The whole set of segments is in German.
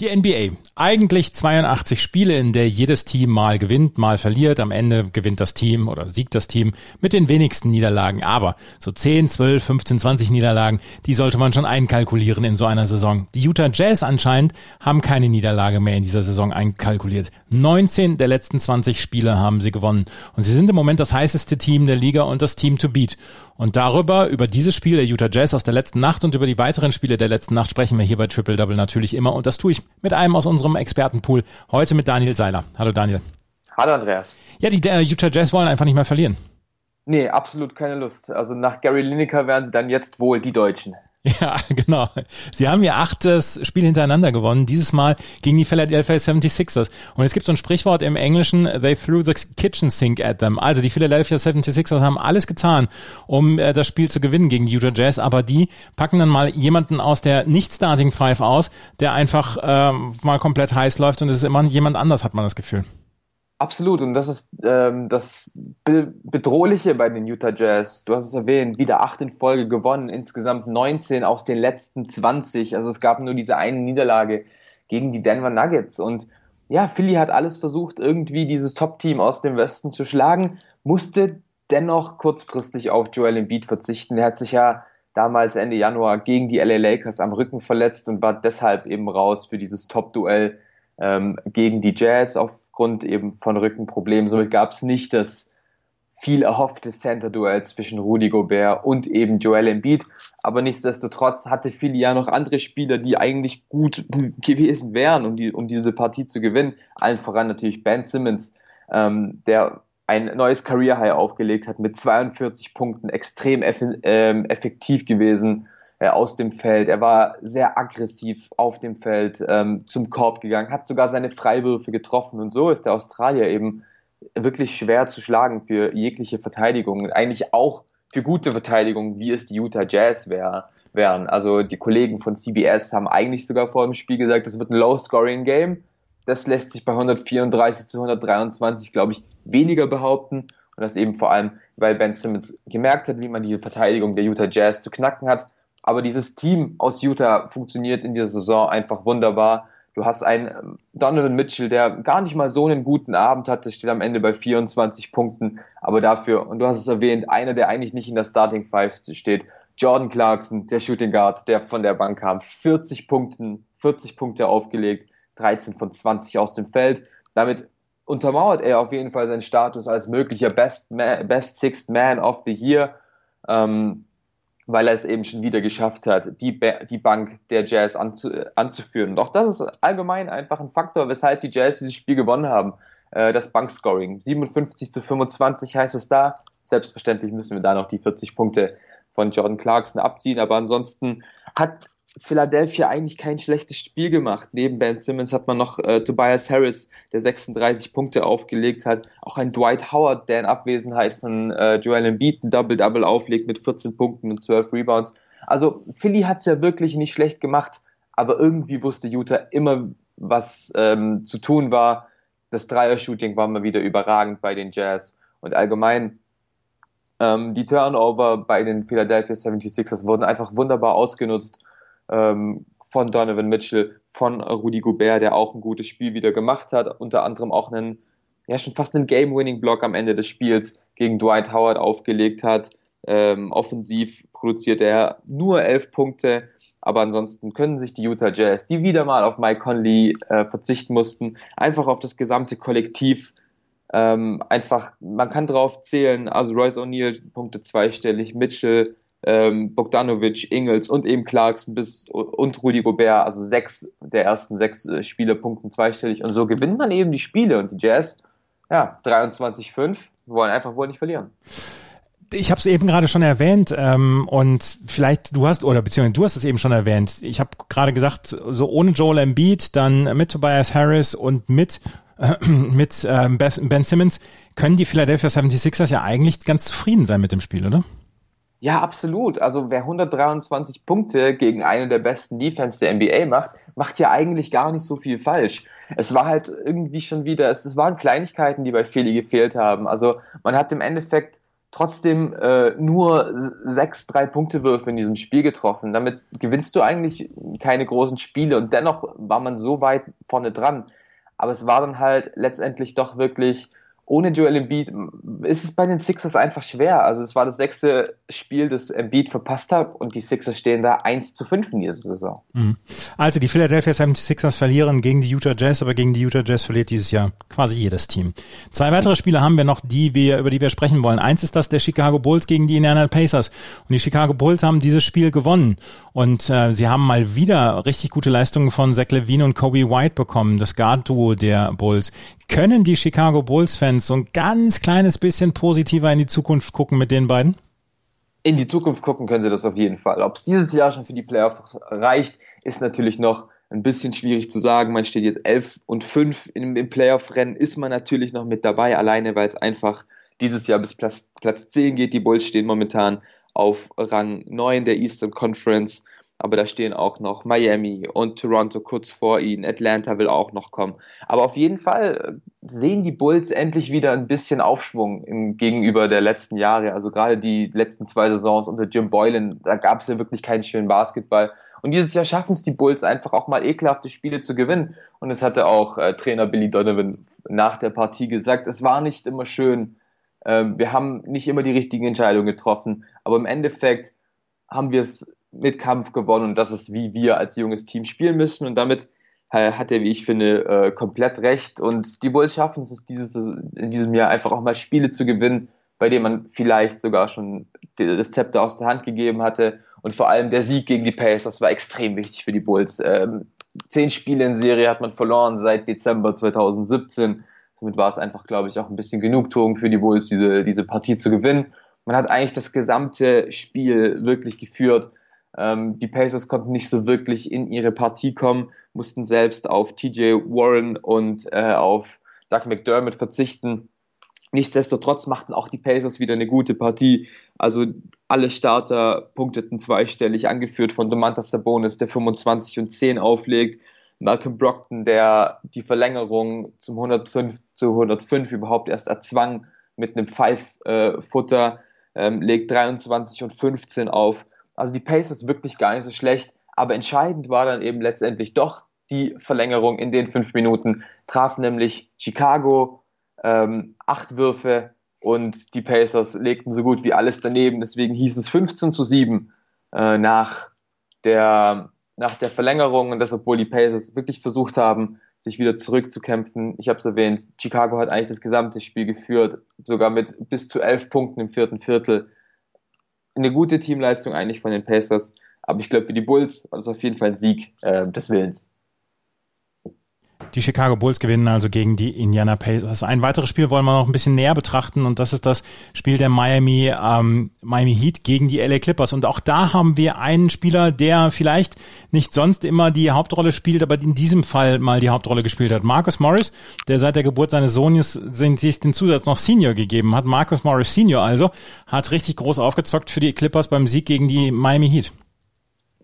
Die NBA. Eigentlich 82 Spiele, in der jedes Team mal gewinnt, mal verliert. Am Ende gewinnt das Team oder siegt das Team mit den wenigsten Niederlagen. Aber so 10, 12, 15, 20 Niederlagen, die sollte man schon einkalkulieren in so einer Saison. Die Utah Jazz anscheinend haben keine Niederlage mehr in dieser Saison einkalkuliert. 19 der letzten 20 Spiele haben sie gewonnen. Und sie sind im Moment das heißeste Team der Liga und das Team to beat. Und darüber, über dieses Spiel der Utah Jazz aus der letzten Nacht und über die weiteren Spiele der letzten Nacht sprechen wir hier bei Triple Double natürlich immer. Und das tue ich mit einem aus unserem Expertenpool. Heute mit Daniel Seiler. Hallo Daniel. Hallo Andreas. Ja, die äh, Utah Jazz wollen einfach nicht mehr verlieren. Nee, absolut keine Lust. Also nach Gary Lineker wären sie dann jetzt wohl die Deutschen. Ja, genau. Sie haben ihr achtes Spiel hintereinander gewonnen, dieses Mal gegen die Philadelphia 76ers. Und es gibt so ein Sprichwort im Englischen, they threw the kitchen sink at them. Also die Philadelphia 76ers haben alles getan, um äh, das Spiel zu gewinnen gegen Utah Jazz, aber die packen dann mal jemanden aus der Nicht-Starting Five aus, der einfach äh, mal komplett heiß läuft und es ist immer jemand anders, hat man das Gefühl. Absolut, und das ist ähm, das Be Bedrohliche bei den Utah Jazz. Du hast es erwähnt, wieder acht in Folge gewonnen, insgesamt 19 aus den letzten 20. Also es gab nur diese eine Niederlage gegen die Denver Nuggets. Und ja, Philly hat alles versucht, irgendwie dieses Top-Team aus dem Westen zu schlagen, musste dennoch kurzfristig auf Joel Embiid verzichten. Er hat sich ja damals Ende Januar gegen die LA Lakers am Rücken verletzt und war deshalb eben raus für dieses Top-Duell ähm, gegen die Jazz auf aufgrund eben von Rückenproblemen. Somit gab es nicht das viel erhoffte Center-Duell zwischen Rudy Gobert und eben Joel Embiid. Aber nichtsdestotrotz hatte Philly ja noch andere Spieler, die eigentlich gut gewesen wären, um, die, um diese Partie zu gewinnen. Allen voran natürlich Ben Simmons, ähm, der ein neues Career High aufgelegt hat mit 42 Punkten, extrem eff ähm, effektiv gewesen äh, aus dem Feld. Er war sehr aggressiv auf dem Feld ähm, zum Korb gegangen, hat sogar seine Freiwürfe getroffen und so ist der Australier eben wirklich schwer zu schlagen für jegliche Verteidigung. Eigentlich auch für gute Verteidigung, wie es die Utah Jazz wär, wären. Also die Kollegen von CBS haben eigentlich sogar vor dem Spiel gesagt, es wird ein Low-Scoring-Game. Das lässt sich bei 134 zu 123, glaube ich, weniger behaupten. Und das eben vor allem, weil Ben Simmons gemerkt hat, wie man die Verteidigung der Utah Jazz zu knacken hat aber dieses Team aus Utah funktioniert in dieser Saison einfach wunderbar. Du hast einen ähm, Donovan Mitchell, der gar nicht mal so einen guten Abend hatte, steht am Ende bei 24 Punkten, aber dafür, und du hast es erwähnt, einer, der eigentlich nicht in der Starting Five steht, Jordan Clarkson, der Shooting Guard, der von der Bank kam, 40 Punkten, 40 Punkte aufgelegt, 13 von 20 aus dem Feld. Damit untermauert er auf jeden Fall seinen Status als möglicher Best, Man, Best Sixth Man of the Year. Ähm, weil er es eben schon wieder geschafft hat, die, ba die Bank der Jazz anzu anzuführen. Und auch das ist allgemein einfach ein Faktor, weshalb die Jazz dieses Spiel gewonnen haben. Äh, das Bankscoring. 57 zu 25 heißt es da. Selbstverständlich müssen wir da noch die 40 Punkte von Jordan Clarkson abziehen, aber ansonsten hat Philadelphia eigentlich kein schlechtes Spiel gemacht. Neben Ben Simmons hat man noch äh, Tobias Harris, der 36 Punkte aufgelegt hat. Auch ein Dwight Howard, der in Abwesenheit von äh, Joel Embiid ein Double-Double auflegt mit 14 Punkten und 12 Rebounds. Also Philly hat es ja wirklich nicht schlecht gemacht, aber irgendwie wusste Utah immer, was ähm, zu tun war. Das Dreier-Shooting war mal wieder überragend bei den Jazz und allgemein ähm, die Turnover bei den Philadelphia 76ers wurden einfach wunderbar ausgenutzt ähm, von Donovan Mitchell, von Rudy Gobert, der auch ein gutes Spiel wieder gemacht hat, unter anderem auch einen, ja, schon fast einen Game-Winning-Block am Ende des Spiels gegen Dwight Howard aufgelegt hat. Ähm, offensiv produziert er nur elf Punkte, aber ansonsten können sich die Utah Jazz, die wieder mal auf Mike Conley äh, verzichten mussten, einfach auf das gesamte Kollektiv ähm, einfach, man kann drauf zählen, also Royce O'Neill Punkte zweistellig, Mitchell ähm, Bogdanovic, Ingels und eben Clarkson bis und Rudi Gobert, also sechs der ersten sechs äh, Spiele punkten zweistellig. Und so gewinnt man eben die Spiele. Und die Jazz, ja, 23-5, wollen einfach wohl nicht verlieren. Ich habe es eben gerade schon erwähnt ähm, und vielleicht du hast oder beziehungsweise du hast es eben schon erwähnt. Ich habe gerade gesagt, so ohne Joel Embiid, dann mit Tobias Harris und mit äh, mit ähm, Ben Simmons können die Philadelphia 76ers ja eigentlich ganz zufrieden sein mit dem Spiel, oder? Ja, absolut. Also wer 123 Punkte gegen eine der besten Defense der NBA macht, macht ja eigentlich gar nicht so viel falsch. Es war halt irgendwie schon wieder, es, es waren Kleinigkeiten, die bei Philly gefehlt haben. Also man hat im Endeffekt trotzdem äh, nur sechs Drei-Punkte-Würfe in diesem Spiel getroffen. Damit gewinnst du eigentlich keine großen Spiele und dennoch war man so weit vorne dran. Aber es war dann halt letztendlich doch wirklich ohne Joel Embiid ist es bei den Sixers einfach schwer. Also es war das sechste Spiel, das Embiid verpasst hat und die Sixers stehen da 1 zu 5 in dieser Saison. Mhm. Also die Philadelphia 76ers verlieren gegen die Utah Jazz, aber gegen die Utah Jazz verliert dieses Jahr quasi jedes Team. Zwei weitere Spiele haben wir noch, die wir, über die wir sprechen wollen. Eins ist das der Chicago Bulls gegen die Indiana Pacers. Und die Chicago Bulls haben dieses Spiel gewonnen. Und äh, sie haben mal wieder richtig gute Leistungen von Zach Levine und Kobe White bekommen, das Guard-Duo der Bulls. Können die Chicago Bulls-Fans so ein ganz kleines bisschen positiver in die Zukunft gucken mit den beiden? In die Zukunft gucken können sie das auf jeden Fall. Ob es dieses Jahr schon für die Playoffs reicht, ist natürlich noch ein bisschen schwierig zu sagen. Man steht jetzt 11 und 5 im, im Playoff-Rennen, ist man natürlich noch mit dabei, alleine weil es einfach dieses Jahr bis Platz, Platz 10 geht. Die Bulls stehen momentan auf Rang 9 der Eastern Conference aber da stehen auch noch Miami und Toronto kurz vor ihnen. Atlanta will auch noch kommen. Aber auf jeden Fall sehen die Bulls endlich wieder ein bisschen Aufschwung im, gegenüber der letzten Jahre. Also gerade die letzten zwei Saisons unter Jim Boylan, da gab es ja wirklich keinen schönen Basketball. Und dieses Jahr schaffen es die Bulls einfach auch mal ekelhafte Spiele zu gewinnen. Und es hatte auch äh, Trainer Billy Donovan nach der Partie gesagt, es war nicht immer schön. Ähm, wir haben nicht immer die richtigen Entscheidungen getroffen. Aber im Endeffekt haben wir es mit Kampf gewonnen und das ist, wie wir als junges Team spielen müssen und damit äh, hat er, wie ich finde, äh, komplett recht und die Bulls schaffen es dieses, in diesem Jahr einfach auch mal Spiele zu gewinnen, bei denen man vielleicht sogar schon das Zepter aus der Hand gegeben hatte und vor allem der Sieg gegen die Pacers war extrem wichtig für die Bulls. Ähm, zehn Spiele in Serie hat man verloren seit Dezember 2017. Somit war es einfach, glaube ich, auch ein bisschen Genugtuung für die Bulls, diese, diese Partie zu gewinnen. Man hat eigentlich das gesamte Spiel wirklich geführt ähm, die Pacers konnten nicht so wirklich in ihre Partie kommen, mussten selbst auf TJ Warren und äh, auf Doug McDermott verzichten. Nichtsdestotrotz machten auch die Pacers wieder eine gute Partie. Also alle Starter punkteten zweistellig, angeführt von Domantas Sabonis, der 25 und 10 auflegt. Malcolm Brockton, der die Verlängerung zum 105 zu 105 überhaupt erst erzwang mit einem Five-Footer, ähm, legt 23 und 15 auf. Also die Pace ist wirklich gar nicht so schlecht, aber entscheidend war dann eben letztendlich doch die Verlängerung in den fünf Minuten, traf nämlich Chicago ähm, acht Würfe und die Pacers legten so gut wie alles daneben. Deswegen hieß es 15 zu 7 äh, nach, der, nach der Verlängerung und das, obwohl die Pacers wirklich versucht haben, sich wieder zurückzukämpfen. Ich habe es erwähnt, Chicago hat eigentlich das gesamte Spiel geführt, sogar mit bis zu elf Punkten im vierten Viertel eine gute Teamleistung eigentlich von den Pacers. Aber ich glaube, für die Bulls war das auf jeden Fall ein Sieg äh, des Willens. Die Chicago Bulls gewinnen also gegen die Indiana Pacers. Ein weiteres Spiel wollen wir noch ein bisschen näher betrachten und das ist das Spiel der Miami, ähm, Miami Heat gegen die LA Clippers. Und auch da haben wir einen Spieler, der vielleicht nicht sonst immer die Hauptrolle spielt, aber in diesem Fall mal die Hauptrolle gespielt hat. Marcus Morris, der seit der Geburt seines Sohnes sich den Zusatz noch Senior gegeben hat. Marcus Morris Senior also hat richtig groß aufgezockt für die Clippers beim Sieg gegen die Miami Heat.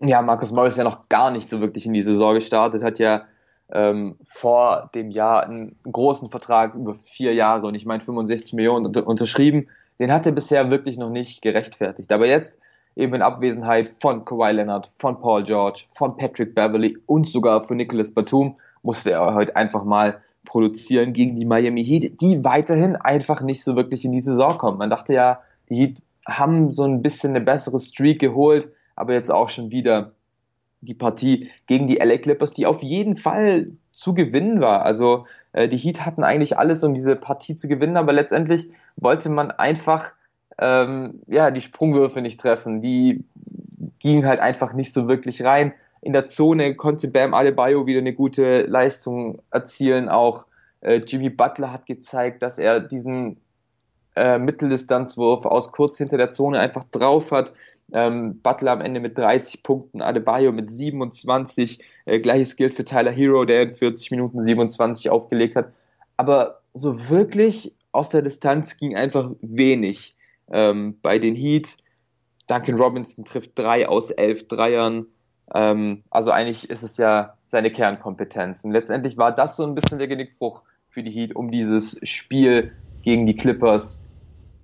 Ja, Marcus Morris ja noch gar nicht so wirklich in die Saison gestartet, hat ja ähm, vor dem Jahr einen großen Vertrag über vier Jahre und ich meine 65 Millionen unter, unterschrieben. Den hat er bisher wirklich noch nicht gerechtfertigt. Aber jetzt eben in Abwesenheit von Kawhi Leonard, von Paul George, von Patrick Beverly und sogar von Nicholas Batum musste er heute einfach mal produzieren gegen die Miami Heat, die weiterhin einfach nicht so wirklich in die Saison kommen. Man dachte ja, die Heat haben so ein bisschen eine bessere Streak geholt, aber jetzt auch schon wieder die Partie gegen die LA Clippers, die auf jeden Fall zu gewinnen war. Also äh, die Heat hatten eigentlich alles, um diese Partie zu gewinnen, aber letztendlich wollte man einfach ähm, ja, die Sprungwürfe nicht treffen. Die gingen halt einfach nicht so wirklich rein. In der Zone konnte Bam Adebayo wieder eine gute Leistung erzielen. Auch äh, Jimmy Butler hat gezeigt, dass er diesen äh, Mitteldistanzwurf aus kurz hinter der Zone einfach drauf hat. Ähm, Butler am Ende mit 30 Punkten, Adebayo mit 27. Äh, Gleiches gilt für Tyler Hero, der in 40 Minuten 27 aufgelegt hat. Aber so wirklich aus der Distanz ging einfach wenig ähm, bei den Heat. Duncan Robinson trifft drei aus elf Dreiern. Ähm, also eigentlich ist es ja seine Kernkompetenz. Und letztendlich war das so ein bisschen der Genickbruch für die Heat, um dieses Spiel gegen die Clippers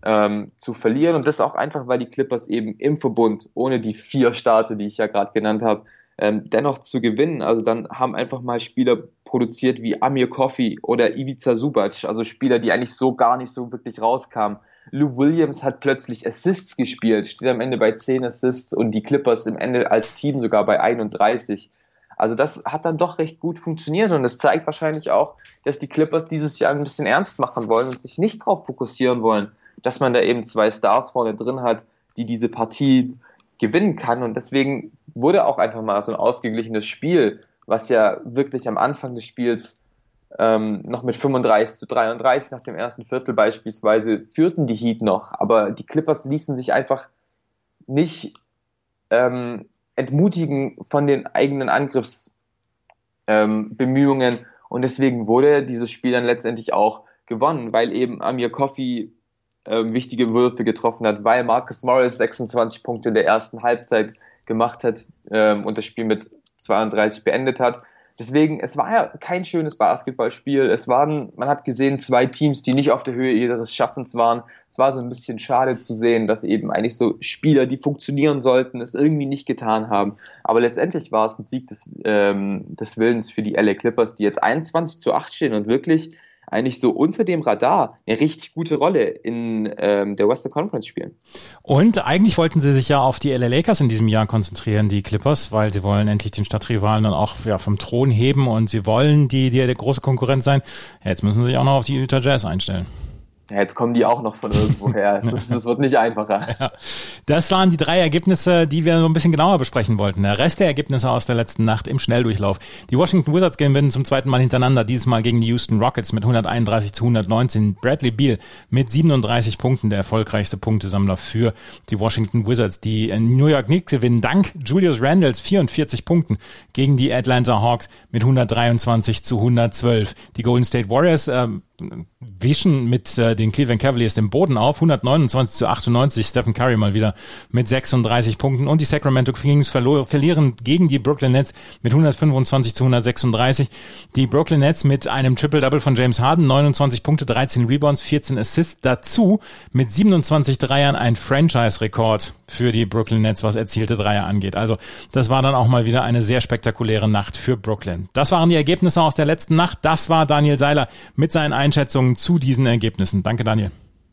ähm, zu verlieren. Und das auch einfach, weil die Clippers eben im Verbund, ohne die vier Starte, die ich ja gerade genannt habe, ähm, dennoch zu gewinnen. Also dann haben einfach mal Spieler produziert wie Amir Coffey oder Ivica Subac, also Spieler, die eigentlich so gar nicht so wirklich rauskamen. Lou Williams hat plötzlich Assists gespielt, steht am Ende bei 10 Assists und die Clippers im Ende als Team sogar bei 31. Also das hat dann doch recht gut funktioniert und das zeigt wahrscheinlich auch, dass die Clippers dieses Jahr ein bisschen ernst machen wollen und sich nicht darauf fokussieren wollen, dass man da eben zwei Stars vorne drin hat, die diese Partie gewinnen kann. Und deswegen wurde auch einfach mal so ein ausgeglichenes Spiel, was ja wirklich am Anfang des Spiels ähm, noch mit 35 zu 33 nach dem ersten Viertel beispielsweise führten die Heat noch, aber die Clippers ließen sich einfach nicht ähm, entmutigen von den eigenen Angriffsbemühungen ähm, und deswegen wurde dieses Spiel dann letztendlich auch gewonnen, weil eben Amir Coffey ähm, wichtige Würfe getroffen hat, weil Marcus Morris 26 Punkte in der ersten Halbzeit gemacht hat ähm, und das Spiel mit 32 beendet hat. Deswegen, es war ja kein schönes Basketballspiel. Es waren, man hat gesehen, zwei Teams, die nicht auf der Höhe ihres Schaffens waren. Es war so ein bisschen schade zu sehen, dass eben eigentlich so Spieler, die funktionieren sollten, es irgendwie nicht getan haben. Aber letztendlich war es ein Sieg des, ähm, des Willens für die LA Clippers, die jetzt 21 zu 8 stehen und wirklich eigentlich so unter dem Radar eine richtig gute Rolle in ähm, der Western Conference spielen. Und eigentlich wollten sie sich ja auf die LA Lakers in diesem Jahr konzentrieren, die Clippers, weil sie wollen endlich den Stadtrivalen dann auch ja, vom Thron heben und sie wollen die, die der große Konkurrent sein. Jetzt müssen sie sich auch noch auf die Utah Jazz einstellen. Ja, jetzt kommen die auch noch von irgendwoher. Es, wird nicht einfacher. Ja. Das waren die drei Ergebnisse, die wir so ein bisschen genauer besprechen wollten. Der Rest der Ergebnisse aus der letzten Nacht im Schnelldurchlauf. Die Washington Wizards gewinnen zum zweiten Mal hintereinander, dieses Mal gegen die Houston Rockets mit 131 zu 119. Bradley Beal mit 37 Punkten, der erfolgreichste Punktesammler für die Washington Wizards. Die New York Knicks gewinnen dank Julius Randles 44 Punkten gegen die Atlanta Hawks mit 123 zu 112. Die Golden State Warriors äh, wischen mit äh, den Cleveland Cavaliers den Boden auf. 129 zu 98. Stephen Curry mal wieder mit 36 Punkten. Und die Sacramento Kings verlieren gegen die Brooklyn Nets mit 125 zu 136. Die Brooklyn Nets mit einem Triple-Double von James Harden. 29 Punkte, 13 Rebounds, 14 Assists. Dazu mit 27 Dreiern ein Franchise-Rekord für die Brooklyn Nets, was erzielte Dreier angeht. Also das war dann auch mal wieder eine sehr spektakuläre Nacht für Brooklyn. Das waren die Ergebnisse aus der letzten Nacht. Das war Daniel Seiler mit seinen Einschätzungen zu diesen Ergebnissen. Danke, Daniel.